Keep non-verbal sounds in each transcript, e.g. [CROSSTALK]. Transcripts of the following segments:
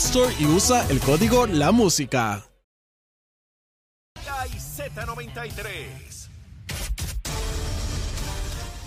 Store y usa el código La Música. Z93.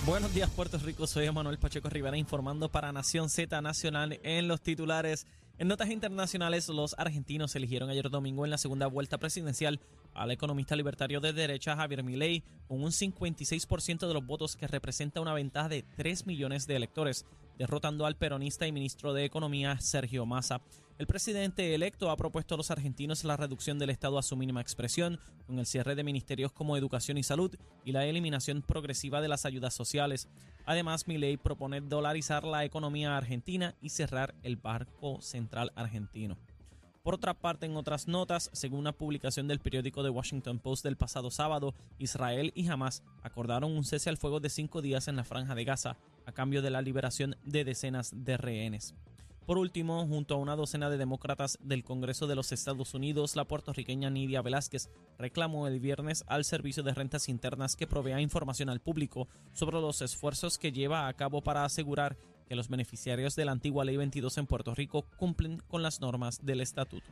Buenos días, Puerto Rico. Soy Manuel Pacheco Rivera informando para Nación Z Nacional en los titulares. En notas internacionales, los argentinos eligieron ayer domingo en la segunda vuelta presidencial al economista libertario de derecha Javier Milei con un 56% de los votos que representa una ventaja de 3 millones de electores, derrotando al peronista y ministro de Economía Sergio Massa. El presidente electo ha propuesto a los argentinos la reducción del Estado a su mínima expresión, con el cierre de ministerios como Educación y Salud y la eliminación progresiva de las ayudas sociales. Además, Milei propone dolarizar la economía argentina y cerrar el Banco Central Argentino. Por otra parte, en otras notas, según una publicación del periódico The Washington Post del pasado sábado, Israel y Hamas acordaron un cese al fuego de cinco días en la franja de Gaza a cambio de la liberación de decenas de rehenes. Por último, junto a una docena de demócratas del Congreso de los Estados Unidos, la puertorriqueña Nidia Velázquez reclamó el viernes al Servicio de Rentas Internas que provea información al público sobre los esfuerzos que lleva a cabo para asegurar que los beneficiarios de la antigua Ley 22 en Puerto Rico cumplen con las normas del estatuto.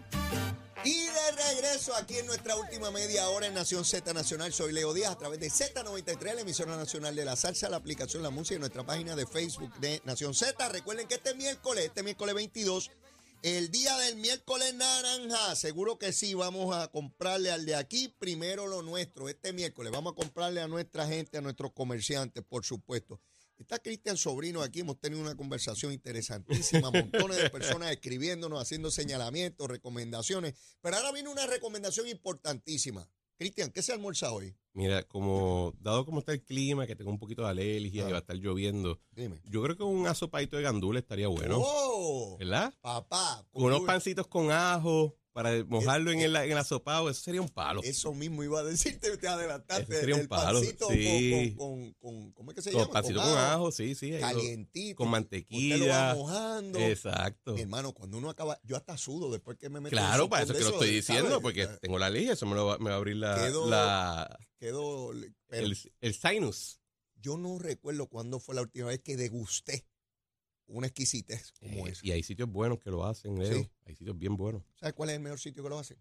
Y de regreso aquí en nuestra última media hora en Nación Z Nacional, soy Leo Díaz a través de Z93, la emisora nacional de la salsa, la aplicación La Música y nuestra página de Facebook de Nación Z. Recuerden que este miércoles, este miércoles 22, el día del miércoles naranja, seguro que sí, vamos a comprarle al de aquí primero lo nuestro, este miércoles, vamos a comprarle a nuestra gente, a nuestros comerciantes, por supuesto. Está Cristian Sobrino aquí, hemos tenido una conversación interesantísima, montones de personas [LAUGHS] escribiéndonos, haciendo señalamientos, recomendaciones, pero ahora viene una recomendación importantísima. Cristian, ¿qué se almuerza hoy? Mira, como dado como está el clima, que tengo un poquito de alergia y va a estar lloviendo, Dime. yo creo que un asopadito de gandula estaría bueno, ¡Oh! ¿verdad? Papá, Con unos pancitos con ajo para mojarlo en el, en el asopado, eso sería un palo. Eso mismo iba a decirte, te adelantaste. Ese sería un el palo, pancito sí. con, con, con- ¿cómo es que se Con llama? pancito con ajo, sí, sí. Calientito. con Usted lo va mantequilla. mojando. Exacto. Mi hermano, cuando uno acaba, yo hasta sudo después que me meto Claro, para eso que lo estoy ¿sabes? diciendo, porque Eh, tengo la alergia, eso me, lo va, me va a abrir la, Quedo- la- el, el sinus. yo no recuerdo cuándo fue la última vez que degusté una exquisitez como Eh, esa. y hay sitios buenos que lo hacen, Leo. Sí. Hay sitios bien buenos. ¿Sabes cuál es el mejor sitio que lo hace?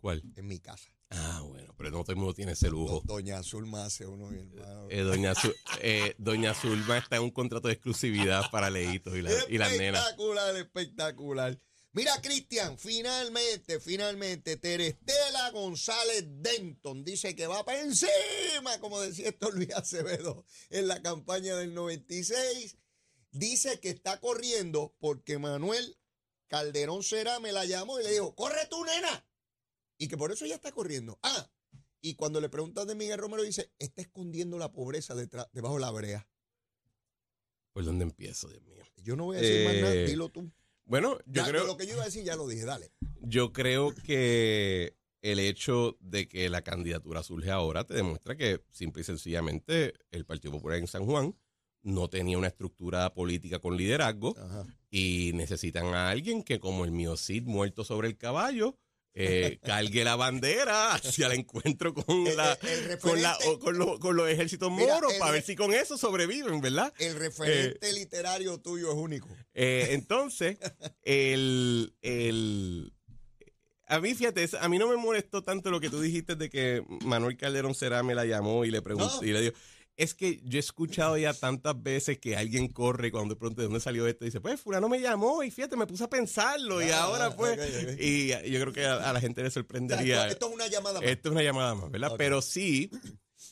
¿Cuál? En mi casa. Ah, bueno, pero no todo el mundo tiene ese lujo. Do- Doña Azul me hace uno, mi hermano. Eh, doña, Zu- eh, doña Zulma está en un contrato de exclusividad para Leito y, la, y las nenas. Espectacular, espectacular. Mira, Cristian, finalmente, finalmente, Terestela González Denton dice que va para encima, como decía esto Luis Acevedo en la campaña del 96. Dice que está corriendo porque Manuel Calderón Será me la llamó y le dijo, corre tú, nena. Y que por eso ella está corriendo. Ah, y cuando le preguntan de Miguel Romero, dice, está escondiendo la pobreza detrás, debajo de la brea. ¿Por dónde empiezo, Dios mío? Yo no voy a decir más nada, Eh, dilo tú. Bueno, yo Ya, creo, Lo que yo iba a decir ya lo dije, dale. yo creo que el hecho de que la candidatura surge ahora te demuestra que simple y sencillamente el Partido Popular en San Juan no tenía una estructura política con liderazgo Ajá. y necesitan a alguien que como el mío Cid muerto sobre el caballo eh, [LAUGHS] cargue la bandera hacia el encuentro con la el- el con, la, o con, los, con los ejércitos moros para ver si con eso sobreviven, ¿verdad? El referente literario tuyo es único. Eh, entonces, el, el- a mí, fíjate, a mí no me molestó tanto lo que tú dijiste de que Manuel Calderón Será me la llamó y le preguntó No. y le dijo, es que yo he escuchado ya tantas veces que alguien corre cuando de pronto de dónde salió esto y dice, pues fulano me llamó y fíjate, me puse a pensarlo y Ah, ahora pues, y yo creo que a, a la gente le sorprendería. esto, esto es una llamada más. Esto es una llamada más, ¿verdad? Pero sí,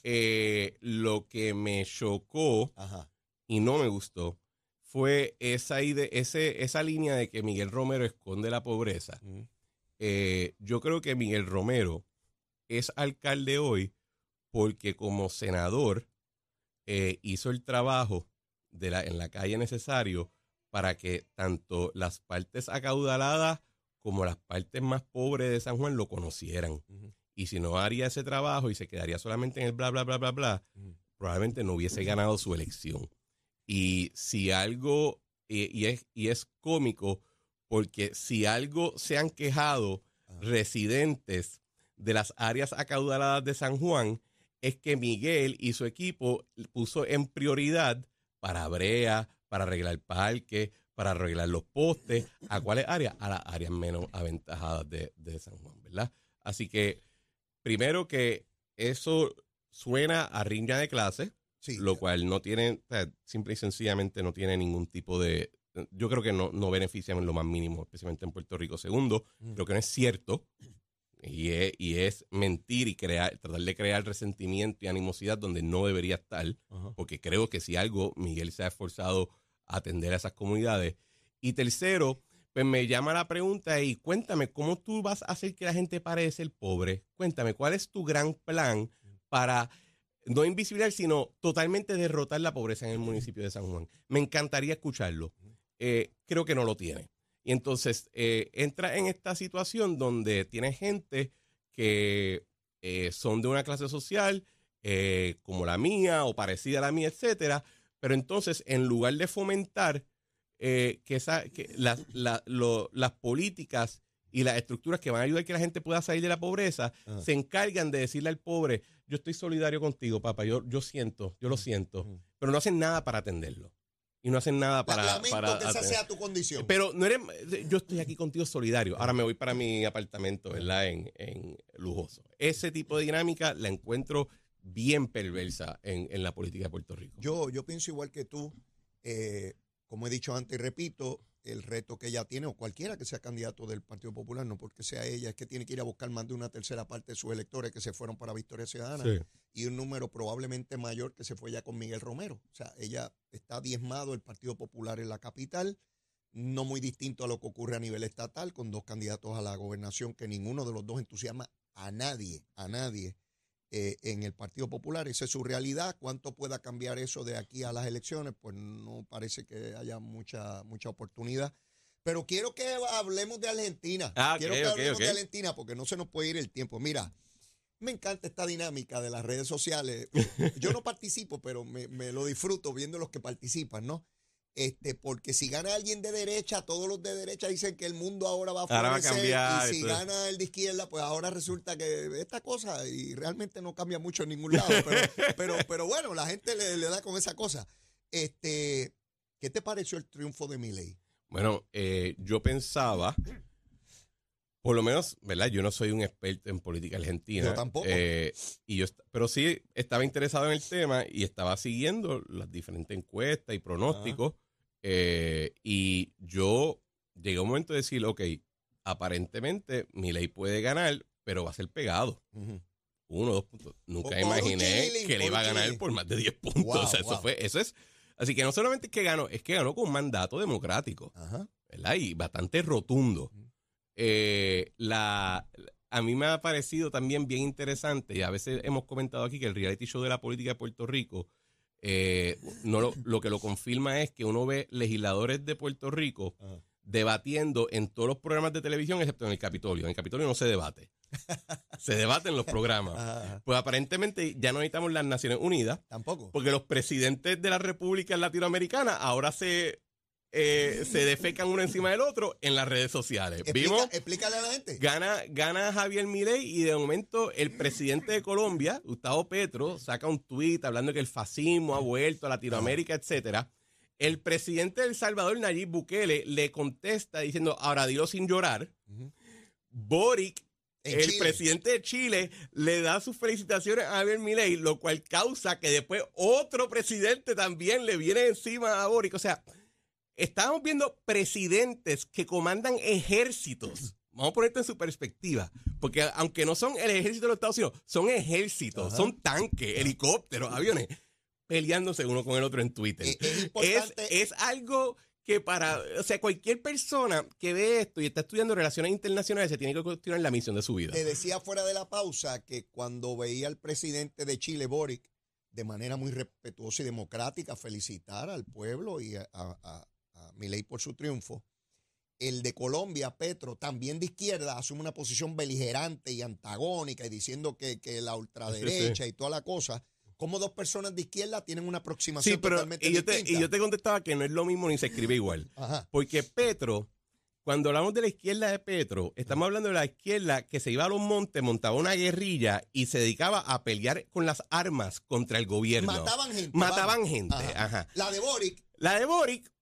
eh, lo que me chocó Ajá. y no me gustó fue esa, ese, esa línea de que Miguel Romero esconde la pobreza. Ujú. Eh, yo creo que Miguel Romero es alcalde hoy porque como senador eh, hizo el trabajo de la, en la calle necesario para que tanto las partes acaudaladas como las partes más pobres de San Juan lo conocieran. Y si no haría ese trabajo y se quedaría solamente en el bla, bla, bla, bla, bla, probablemente no hubiese ganado su elección. Y si algo, y, y es, y es cómico, porque si algo se han quejado residentes de las áreas acaudaladas de San Juan, es que Miguel y su equipo puso en prioridad para Brea, para arreglar parques, para arreglar los postes. ¿A cuáles áreas? A las áreas menos aventajadas de, de San Juan, ¿verdad? Así que, primero que eso suena a riña de clase, Sí. lo cual no tiene, o sea, simple y sencillamente no tiene ningún tipo de, yo creo que no, no beneficia en lo más mínimo, especialmente en Puerto Rico. Segundo, Mm. creo que no es cierto y es, y es mentir y crear, tratar de crear resentimiento y animosidad donde no debería estar, Ajá. porque creo que si algo, Miguel se ha esforzado a atender a esas comunidades. Y tercero, pues me llama la pregunta y cuéntame, ¿cómo tú vas a hacer que la gente pare de ser pobre? Cuéntame, ¿cuál es tu gran plan para no invisibilizar, sino totalmente derrotar la pobreza en el municipio de San Juan? Me encantaría escucharlo. Eh, creo que no lo tiene. Y entonces eh, entra en esta situación donde tiene gente que eh, son de una clase social eh, como la mía o parecida a la mía, etcétera, pero entonces en lugar de fomentar eh, que, esa, que las- la- lo- las políticas y las estructuras que van a ayudar a que la gente pueda salir de la pobreza, Ajá. se encargan de decirle al pobre, yo estoy solidario contigo, papá, yo, yo siento, yo lo siento, Ujú. pero no hacen nada para atenderlo. Y no hacen nada para... Lamento para que esa sea tu condición. pero no eres, yo estoy aquí contigo solidario. Ahora me voy para mi apartamento, ¿verdad? En, en lujoso. Ese tipo de dinámica la encuentro bien perversa en, en la política de Puerto Rico. Yo, yo pienso igual que tú. eh, como he dicho antes y repito, el reto que ella tiene, o cualquiera que sea candidato del Partido Popular, no porque sea ella, es que tiene que ir a buscar más de una tercera parte de sus electores que se fueron para Victoria Ciudadana Sí. y un número probablemente mayor que se fue ya con Miguel Romero. O sea, ella está diezmado el Partido Popular en la capital, no muy distinto a lo que ocurre a nivel estatal, con dos candidatos a la gobernación que ninguno de los dos entusiasma a nadie, a nadie eh, en el Partido Popular. Esa es su realidad. ¿Cuánto pueda cambiar eso de aquí a las elecciones? Pues no parece que haya mucha, mucha oportunidad. Pero quiero que hablemos de Argentina. Ah, quiero que ok, hablemos de Argentina porque no se nos puede ir el tiempo. Mira, me encanta esta dinámica de las redes sociales. Yo no participo, pero me, me lo disfruto viendo los que participan, ¿no? Este, porque si gana alguien de derecha, todos los de derecha dicen que el mundo ahora va a Ahora va a florecer, cambiar, y si entonces. gana el de izquierda, pues ahora resulta que esta cosa y realmente no cambia mucho en ningún lado, pero, [LAUGHS] pero, pero bueno, la gente le, le da con esa cosa. Este, ¿qué te pareció el triunfo de Milei? Bueno, eh, yo pensaba, por lo menos, ¿verdad? Yo no soy un experto en política argentina. Yo tampoco. eh, y yo, pero sí estaba interesado en el tema y estaba siguiendo las diferentes encuestas y pronósticos. Eh, y yo llegué a un momento de decir, ok, aparentemente mi ley puede ganar, pero va a ser pegado. Uno, dos puntos. Nunca Por- imaginé que le iba a ganar por más de 10 puntos. Wow, o sea, eso fue, eso es. Así que no solamente es que ganó, es que ganó con un mandato democrático. Ajá. ¿verdad? Y bastante rotundo. Eh, la, a mí me ha parecido también bien interesante, y a veces hemos comentado aquí que el reality show de la política de Puerto Rico, eh, no lo, lo que lo confirma es que uno ve legisladores de Puerto Rico Ajá. debatiendo en todos los programas de televisión, excepto en el Capitolio. En el Capitolio no se debate. [LAUGHS] se debate en los programas. Ajá. Pues aparentemente ya no necesitamos las Naciones Unidas, Tampoco. porque los presidentes de las repúblicas latinoamericanas ahora se, eh, se defecan uno encima del otro en las redes sociales. Explica- Vimos, explícale a la gente. gana, gana Javier Milei y de momento el presidente de Colombia, Gustavo Petro, saca un tuit hablando que el fascismo ha vuelto a Latinoamérica, etcétera. El presidente de El Salvador, Nayib Bukele, le contesta diciendo, ahora dilo sin llorar. Boric En el Chile. presidente de Chile le da sus felicitaciones a Javier Milei, lo cual causa que después otro presidente también le viene encima a Boric. O sea, estamos viendo presidentes que comandan ejércitos [CLEARS THROAT] vamos a ponerte en su perspectiva, porque aunque no son el ejército de los Estados Unidos, son ejércitos, son tanques, helicópteros, aviones, peleándose uno con el otro en Twitter. Eh, es Es, importante- es algo que para, o sea, cualquier persona que ve esto y está estudiando relaciones internacionales se tiene que cuestionar la misión de su vida. Te decía fuera de la pausa que cuando veía al presidente de Chile, Boric, de manera muy respetuosa y democrática, felicitar al pueblo y a, a, a- Milei por su triunfo, el de Colombia, Petro, también de izquierda, asume una posición beligerante y antagónica y diciendo que, que la ultraderecha y toda la cosa, como dos personas de izquierda tienen una aproximación Sí, pero totalmente y yo, te, y yo te contestaba que no es lo mismo ni se escribe igual. Ajá. Porque Petro, cuando hablamos de la izquierda de Petro, estamos hablando de la izquierda que se iba a los montes, montaba una guerrilla y se dedicaba a pelear con las armas contra el gobierno. Mataban gente. Mataban vamos. gente, ajá. La de Boric La de Boric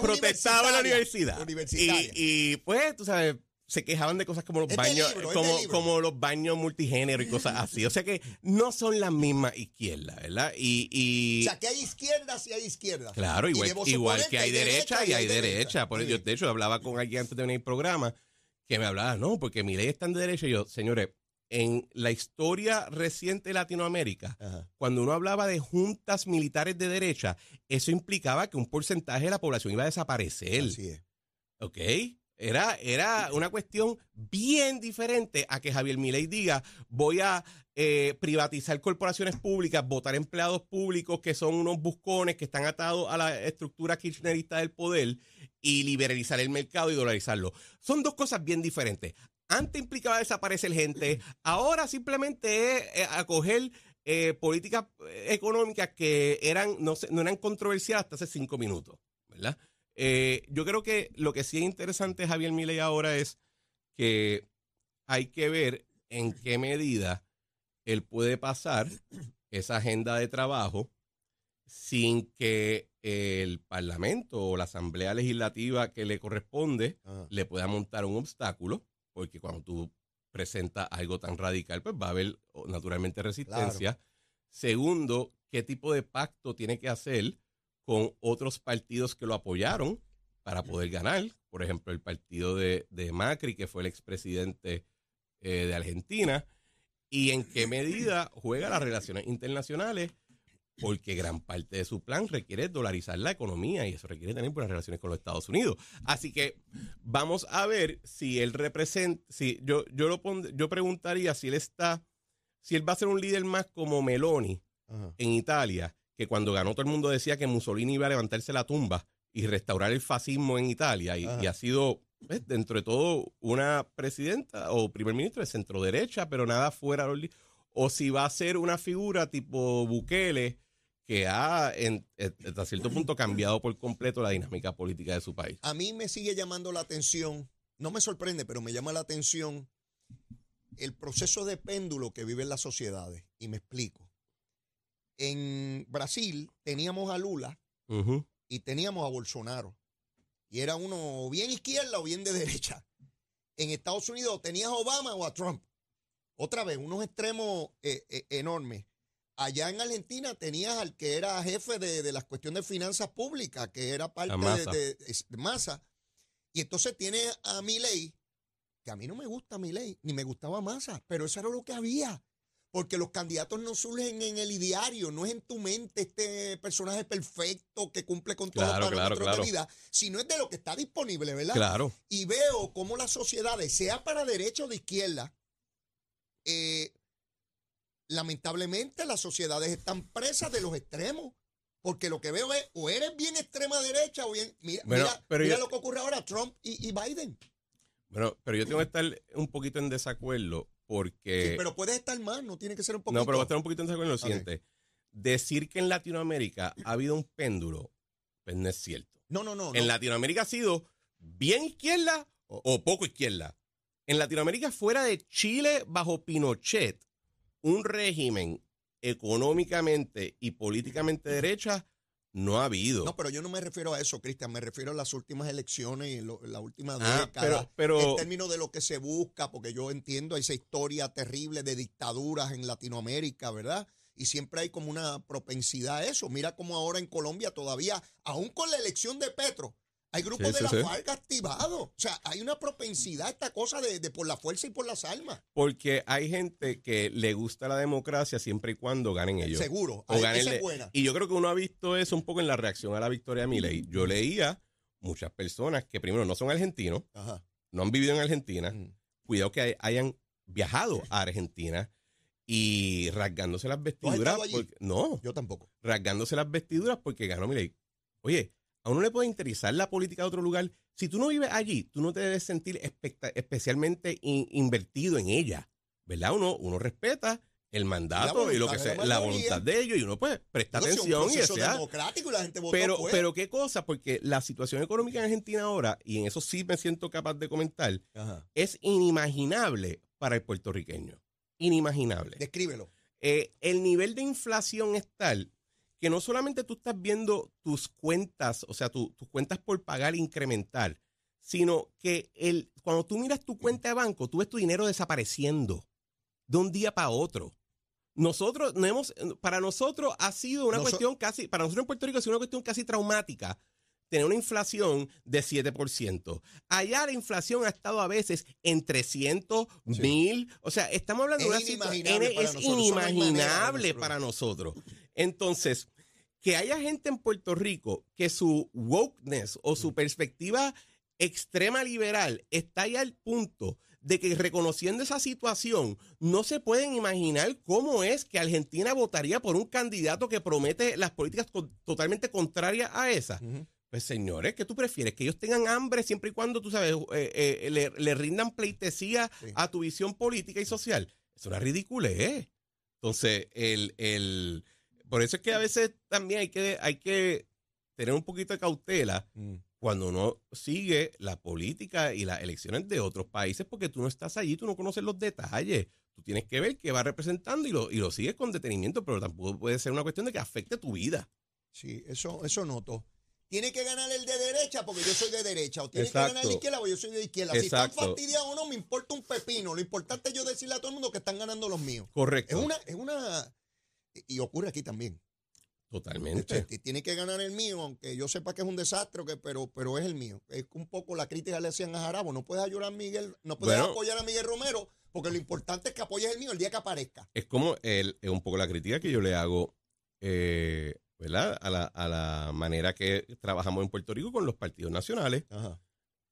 protestaba en la universidad. Y, y, pues, tú sabes, se quejaban de cosas como los Es de baños, libro, es de como, los baños multigénero y cosas así. O sea que no son las mismas izquierdas, ¿verdad? Y, y O sea, que hay izquierdas y hay izquierdas. Claro, igual, igual que hay derecha y hay derecha. Por eso, yo, de hecho, hablaba con alguien antes de venir al programa que me hablaba, no, porque mi ley está en derecha. Y yo, señores, en la historia reciente de Latinoamérica, Ajá. cuando uno hablaba de juntas militares de derecha, eso implicaba que un porcentaje de la población iba a desaparecer. Así es. ¿Ok? Era, era una cuestión bien diferente a que Javier Milei diga, voy a eh, privatizar corporaciones públicas, votar empleados públicos que son unos buscones que están atados a la estructura kirchnerista del poder y liberalizar el mercado y dolarizarlo. Son dos cosas bien diferentes. Antes implicaba desaparecer gente, ahora simplemente es eh, acoger eh, políticas eh, económicas que eran no, eran controversiales hasta hace cinco minutos, ¿verdad? Eh, yo creo que lo que sí es interesante, Javier Milei, ahora es que hay que ver en qué medida él puede pasar esa agenda de trabajo sin que el Parlamento o la Asamblea Legislativa que le corresponde Ajá. le pueda montar un obstáculo, porque cuando tú presentas algo tan radical, pues va a haber naturalmente resistencia. Segundo, qué tipo de pacto tiene que hacer con otros partidos que lo apoyaron para poder ganar. Por ejemplo, el partido de, de Macri, que fue el expresidente eh, de Argentina. Y en qué medida juega las relaciones internacionales, porque gran parte de su plan requiere dolarizar la economía y eso requiere tener buenas relaciones con los Estados Unidos. Así que vamos a ver si él representa, si yo, yo lo pond- yo preguntaría si él está, si él va a ser un líder más como Meloni, Ajá. en Italia, que cuando ganó todo el mundo decía que Mussolini iba a levantarse la tumba y restaurar el fascismo en Italia, y, ha sido, pues, dentro de todo, una presidenta o primer ministro de centro derecha, pero nada fuera. de los O si va a ser una figura tipo Bukele, que ha, en- eh, hasta cierto punto, cambiado por completo la dinámica política de su país. A mí me sigue llamando la atención, no me sorprende, pero me llama la atención el proceso de péndulo que viven las sociedades. Y me explico. En Brasil teníamos a Lula y teníamos a Bolsonaro. Y era uno bien izquierda o bien de derecha. En Estados Unidos tenías a Obama o a Trump. Otra vez, unos extremos eh, eh, enormes. Allá en Argentina tenías al que era jefe de, de las cuestiones de finanzas públicas, que era parte de, Massa. de- de Massa. Y entonces tiene a Milei, que a mí no me gusta Milei, ni me gustaba Massa, pero eso era lo que había. Porque los candidatos no surgen en el ideario, no es en tu mente este personaje perfecto que cumple con todos Claro, los claro, parámetros claro. de vida, sino es de lo que está disponible, ¿verdad? Claro. Y veo cómo las sociedades, sea para derecha o de izquierda, eh, lamentablemente las sociedades están presas de los extremos. Porque lo que veo es, o eres bien extrema derecha o bien. Mira, Bueno, mira, pero mira yo- lo que ocurre ahora, Trump y, y Biden. Bueno, pero yo tengo que estar un poquito en desacuerdo porque... Sí, pero puedes estar más, no tiene que ser un poquito. No, pero voy a estar un poquito en desacuerdo en lo siguiente. Decir que en Latinoamérica ha habido un péndulo, pues no es cierto. No, no, no. En no. Latinoamérica ha sido bien izquierda o poco izquierda. En Latinoamérica, fuera de Chile bajo Pinochet, un régimen económicamente y políticamente derecha no ha habido. No, pero yo no me refiero a eso, Cristian. Me refiero a las últimas elecciones y en lo- la última Ah, década. pero- pero- En términos de lo que se busca, porque yo entiendo esa historia terrible de dictaduras en Latinoamérica, ¿verdad? Y siempre hay como una propensidad a eso. Mira como ahora en Colombia todavía, aún con la elección de Petro, Hay grupos Sí, de sí, la sí. FARC activados. O sea, hay una propensidad a esta cosa de, de por la fuerza y por las armas. Porque hay gente que le gusta la democracia siempre y cuando ganen ellos. Seguro. O Ay, ganen esa le- es buena. Y yo creo que uno ha visto eso un poco en la reacción a la victoria de Milei. Yo leía muchas personas que primero no son argentinos, Ajá. no han vivido en Argentina, Mm. cuidado que hay- hayan viajado a Argentina y rasgándose las vestiduras. porque- no, Yo tampoco. rasgándose las vestiduras porque ganó Milei. Oye, a uno le puede interesar la política de otro lugar. Si tú no vives allí, tú no te debes sentir especialmente in- invertido en ella, ¿verdad? Uno, uno respeta el mandato y lo que sea, la voluntad de ellos y uno pues presta si atención un y proceso desea. democrático y la gente votó Pero, pues. pero qué cosa, porque la situación económica en Argentina ahora, y en eso sí me siento capaz de comentar, Ajá. es inimaginable para el puertorriqueño. Inimaginable. Descríbelo. Eh, el nivel de inflación es tal que no solamente tú estás viendo tus cuentas, o sea, tu- tus cuentas por pagar incrementar, sino que el, cuando tú miras tu cuenta de banco, tú ves tu dinero desapareciendo de un día para otro. Nosotros no hemos, para nosotros ha sido una cuestión casi, para nosotros en Puerto Rico ha sido una cuestión casi traumática tener una inflación de 7%. Allá la inflación ha estado a veces en 300, Sí. 1000, o sea, estamos hablando Es de una situación inimaginable para es inimaginable nosotros. para nosotros. Entonces, que haya gente en Puerto Rico que su wokeness o Mm. su perspectiva extrema liberal está ya al punto de que reconociendo esa situación no se pueden imaginar cómo es que Argentina votaría por un candidato que promete las políticas con- totalmente contrarias a esas. Pues señores, ¿qué tú prefieres? Que ellos tengan hambre siempre y cuando, tú sabes, eh, eh, le, le rindan pleitesía Sí. a tu visión política y social. Es una ridiculez. Entonces, el, el, por eso es que a veces también hay que, hay que tener un poquito de cautela Mm. cuando uno sigue la política y las elecciones de otros países, porque tú no estás allí, tú no conoces los detalles. Tú tienes que ver qué va representando y lo, y lo sigues con detenimiento, pero tampoco puede ser una cuestión de que afecte tu vida. Sí, eso, eso noto. Tiene que ganar el de derecha porque yo soy de derecha. O tiene que ganar el de izquierda porque yo soy de izquierda. Si están fastidiados o no, me importa un pepino. Lo importante es yo decirle a todo el mundo que están ganando los míos. Correcto. Es una, es una. Y ocurre aquí también. Totalmente. Este, tiene que ganar el mío, aunque yo sepa que es un desastre, que, pero, pero es el mío. Es un poco la crítica le hacían a Jarabo. No puedes ayudar a Miguel, no puedes Bueno. apoyar a Miguel Romero, porque lo importante es que apoyes el mío el día que aparezca. es como el, es un poco la crítica que yo le hago, eh, ¿verdad? A la, a la manera que trabajamos en Puerto Rico con los partidos nacionales. Ajá.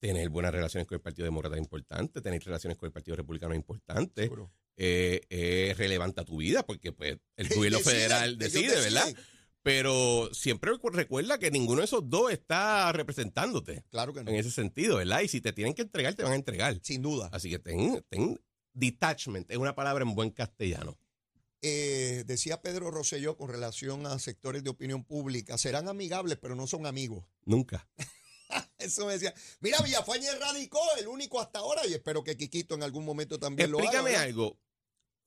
Tener buenas relaciones con el Partido Demócrata es importante, tener relaciones con el Partido Republicano es importante, Seguro. Eh, es relevante a tu vida porque pues el [LAUGHS] gobierno federal decide, ¿verdad? Pero siempre recu- recuerda que ninguno de esos dos está representándote Claro que no. en ese sentido, ¿verdad? Y si te tienen que entregar, te van a entregar. Sin duda. Así que ten, ten detachment, es una palabra en buen castellano. Eh, decía Pedro Rosselló con relación a sectores de opinión pública, serán amigables, pero no son amigos. Nunca. [LAUGHS] Eso me decía. Mira, Villafañe radicó, el único hasta ahora, y espero que Quiquito en algún momento también lo haga. Explícame algo.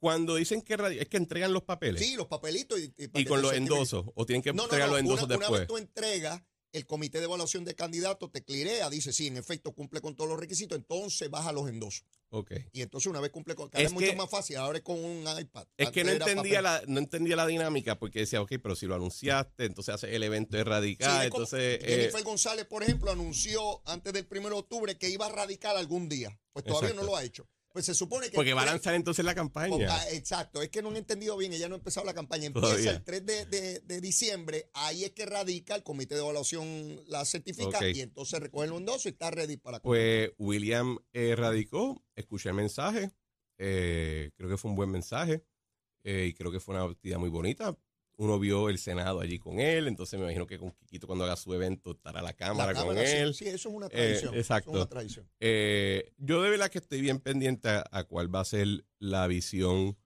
Cuando dicen que es que entregan los papeles Sí, los papelitos. Y, y y con los endosos, o tienen que No, entregar no, los endosos una, una después. vez tú entregas, el comité de evaluación de candidatos te clirea, dice, sí, en efecto cumple con todos los requisitos, entonces baja los endosos. Ok. Y entonces una vez cumple con... Cada Es vez mucho que- más fácil, ahora es con un iPad. Es que no entendía, papel. la, no entendía la dinámica porque decía, ok, pero si lo anunciaste, entonces hace el evento de Sí, radical, es como- entonces... eh, Jennifer González, por ejemplo, anunció antes del 1 de octubre que iba a radicar algún día. Pues todavía Exacto. no lo ha hecho. Pues se supone que... porque va a tres- lanzar entonces la campaña. Ah, exacto, es que no han entendido bien, ella no ha empezado la campaña. Empieza Todavía. el 3 de, de- de diciembre, ahí es que radica, el comité de evaluación la certifica y entonces recoge el endoso y está ready para... Pues William eh, radicó, escuché el mensaje, eh, creo que fue un buen mensaje eh, y creo que fue una actividad muy bonita. Uno vio el Senado allí con él, entonces me imagino que con Quiquito cuando haga su evento estará la La cámara, con sí, él. Sí, eso es una tradición. Eh, exacto. es una tradición. Eh, yo de verdad que estoy bien pendiente a, a cuál va a ser la visión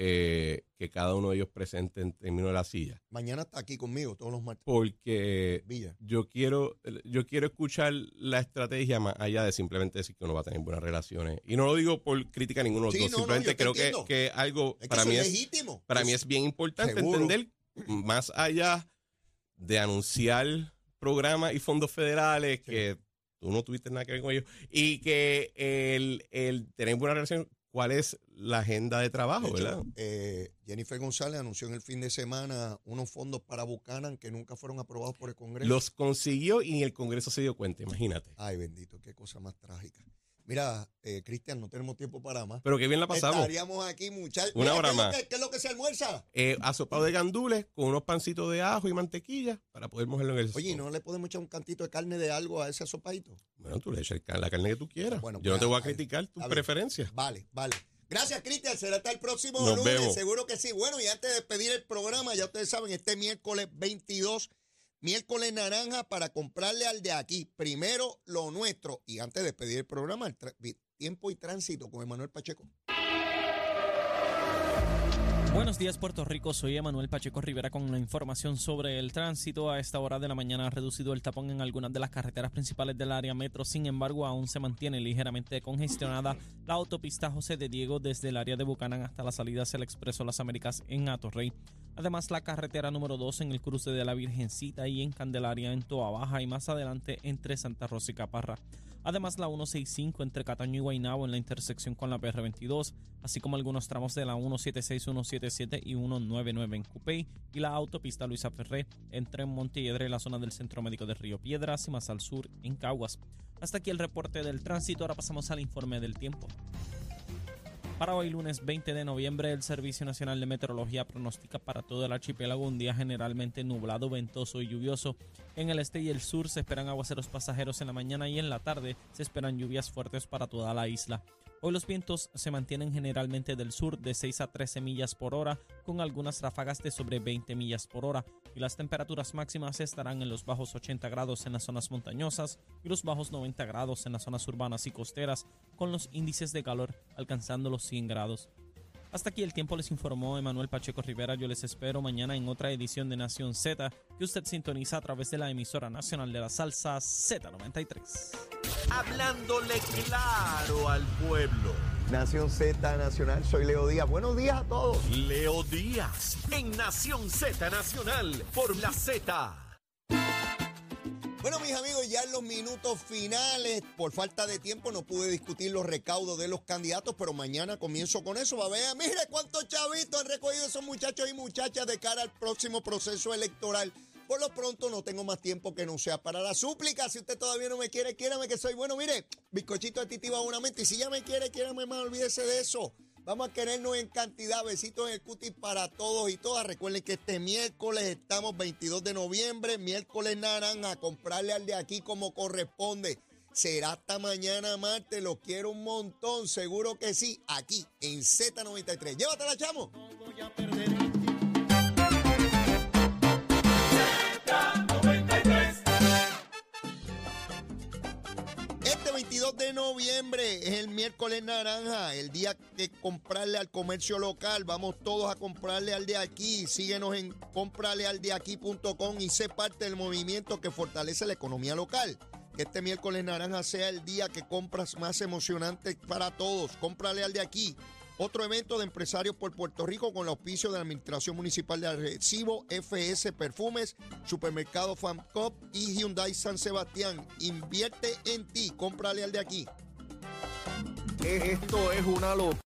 eh, que cada uno de ellos presente en términos de la silla. Mañana está aquí conmigo todos los martes. Porque Villa. yo quiero, yo quiero escuchar la estrategia más allá de simplemente decir que uno va a tener buenas relaciones. Y no lo digo por crítica a ninguno de los dos, no, simplemente creo que, entiendo. que algo Es que para mí es legítimo. para mí es bien importante Seguro. entender más allá de anunciar programas y fondos federales que tú no tuviste nada que ver con ellos y que el, el tener buena relación cuál es la agenda de trabajo, De ¿verdad? eh, Jennifer González anunció en el fin de semana unos fondos para Buchanan que nunca fueron aprobados por el Congreso. Los consiguió y el Congreso se dio cuenta, imagínate. Ay, bendito, qué cosa más trágica. Mira, eh, Cristian, no tenemos tiempo para más. Pero qué bien la pasamos. Estaríamos aquí, muchachos. Una Mira, hora ¿qué es lo más. que- ¿Qué es lo que se almuerza? Eh, asopado de gandules con unos pancitos de ajo y mantequilla para poder mojarlo en el Oye, ¿y sofá. ¿no le podemos echar un cantito de carne de algo a ese sopadito? Bueno, tú le echas la carne que tú quieras. Bueno, Yo no pues, te voy a criticar tus preferencias. Vale, vale. Gracias, Cristian. Será hasta el próximo Nos lunes. vemos. Seguro que sí. Bueno, y antes de despedir el programa, ya ustedes saben, este miércoles 22, miércoles naranja para comprarle al de aquí. Primero lo nuestro. Y antes de despedir el programa, el tiempo y tránsito con Emanuel Pacheco. Buenos días Puerto Rico, soy Emanuel Pacheco Rivera con la información sobre el tránsito. A esta hora de la mañana ha reducido el tapón en algunas de las carreteras principales del área metro, sin embargo aún se mantiene ligeramente congestionada la autopista José de Diego desde el área de Bucanán hasta la salida hacia el Expreso Las Américas en Atorrey. Además la carretera número 2 en el cruce de la Virgencita y en Candelaria en Toa Baja y más adelante entre Santa Rosa y Caparra. Además, la 165 entre Cataño y Guaynabo en la intersección con la PR22, así como algunos tramos de la 176, 177 y 199 en Cupey y la autopista Luisa Ferré entre Montelledre y la zona del Centro Médico de Río Piedras y más al sur en Caguas. Hasta aquí el reporte del tránsito, ahora pasamos al informe del tiempo. Para hoy lunes 20 de noviembre, el Servicio Nacional de Meteorología pronostica para todo el archipiélago un día generalmente nublado, ventoso y lluvioso. En el este y el sur se esperan aguaceros pasajeros en la mañana y en la tarde se esperan lluvias fuertes para toda la isla. Hoy los vientos se mantienen generalmente del sur de 6 a 13 millas por hora, con algunas ráfagas de sobre 20 millas por hora, y las temperaturas máximas estarán en los bajos 80 grados en las zonas montañosas y los bajos 90 grados en las zonas urbanas y costeras, con los índices de calor alcanzando los 100 grados. Hasta aquí el tiempo les informó Emanuel Pacheco Rivera. Yo les espero mañana en otra edición de Nación Z que usted sintoniza a través de la emisora nacional de la salsa Z93. Hablándole claro al pueblo. Nación Z Nacional, soy Leo Díaz. Buenos días a todos. Leo Díaz en Nación Z Nacional por la Z. Bueno, mis amigos, ya en los minutos finales, por falta de tiempo, no pude discutir los recaudos de los candidatos, pero mañana comienzo con eso. Va a ver, mire cuántos chavitos han recogido esos muchachos y muchachas de cara al próximo proceso electoral. Por lo pronto no tengo más tiempo que no sea para la súplica. Si usted todavía no me quiere, quiérame que soy bueno. Mire, bizcochito de titi va una mente. Y si ya me quiere, quiérame más, olvídese de eso. Vamos a querernos en cantidad. Besitos en el cutis para todos y todas. Recuerden que este miércoles estamos 22 de noviembre, miércoles naranja, a comprarle al de aquí como corresponde. Será hasta mañana martes, lo quiero un montón, seguro que sí, aquí en Z93. Llévatela, chamo. Este es el miércoles naranja, el día que comprarle al comercio local. Vamos todos a comprarle al de aquí. Síguenos en compralealdeaquí.com y sé parte del movimiento que fortalece la economía local. Que este miércoles naranja sea el día que compras más emocionante para todos. Cómprale al de aquí. Otro evento de empresarios por Puerto Rico con el auspicio de la Administración Municipal de Arecibo, FS Perfumes, Supermercado FAMCOP y Hyundai San Sebastián. Invierte en ti, cómprale al de aquí. Esto es una locura.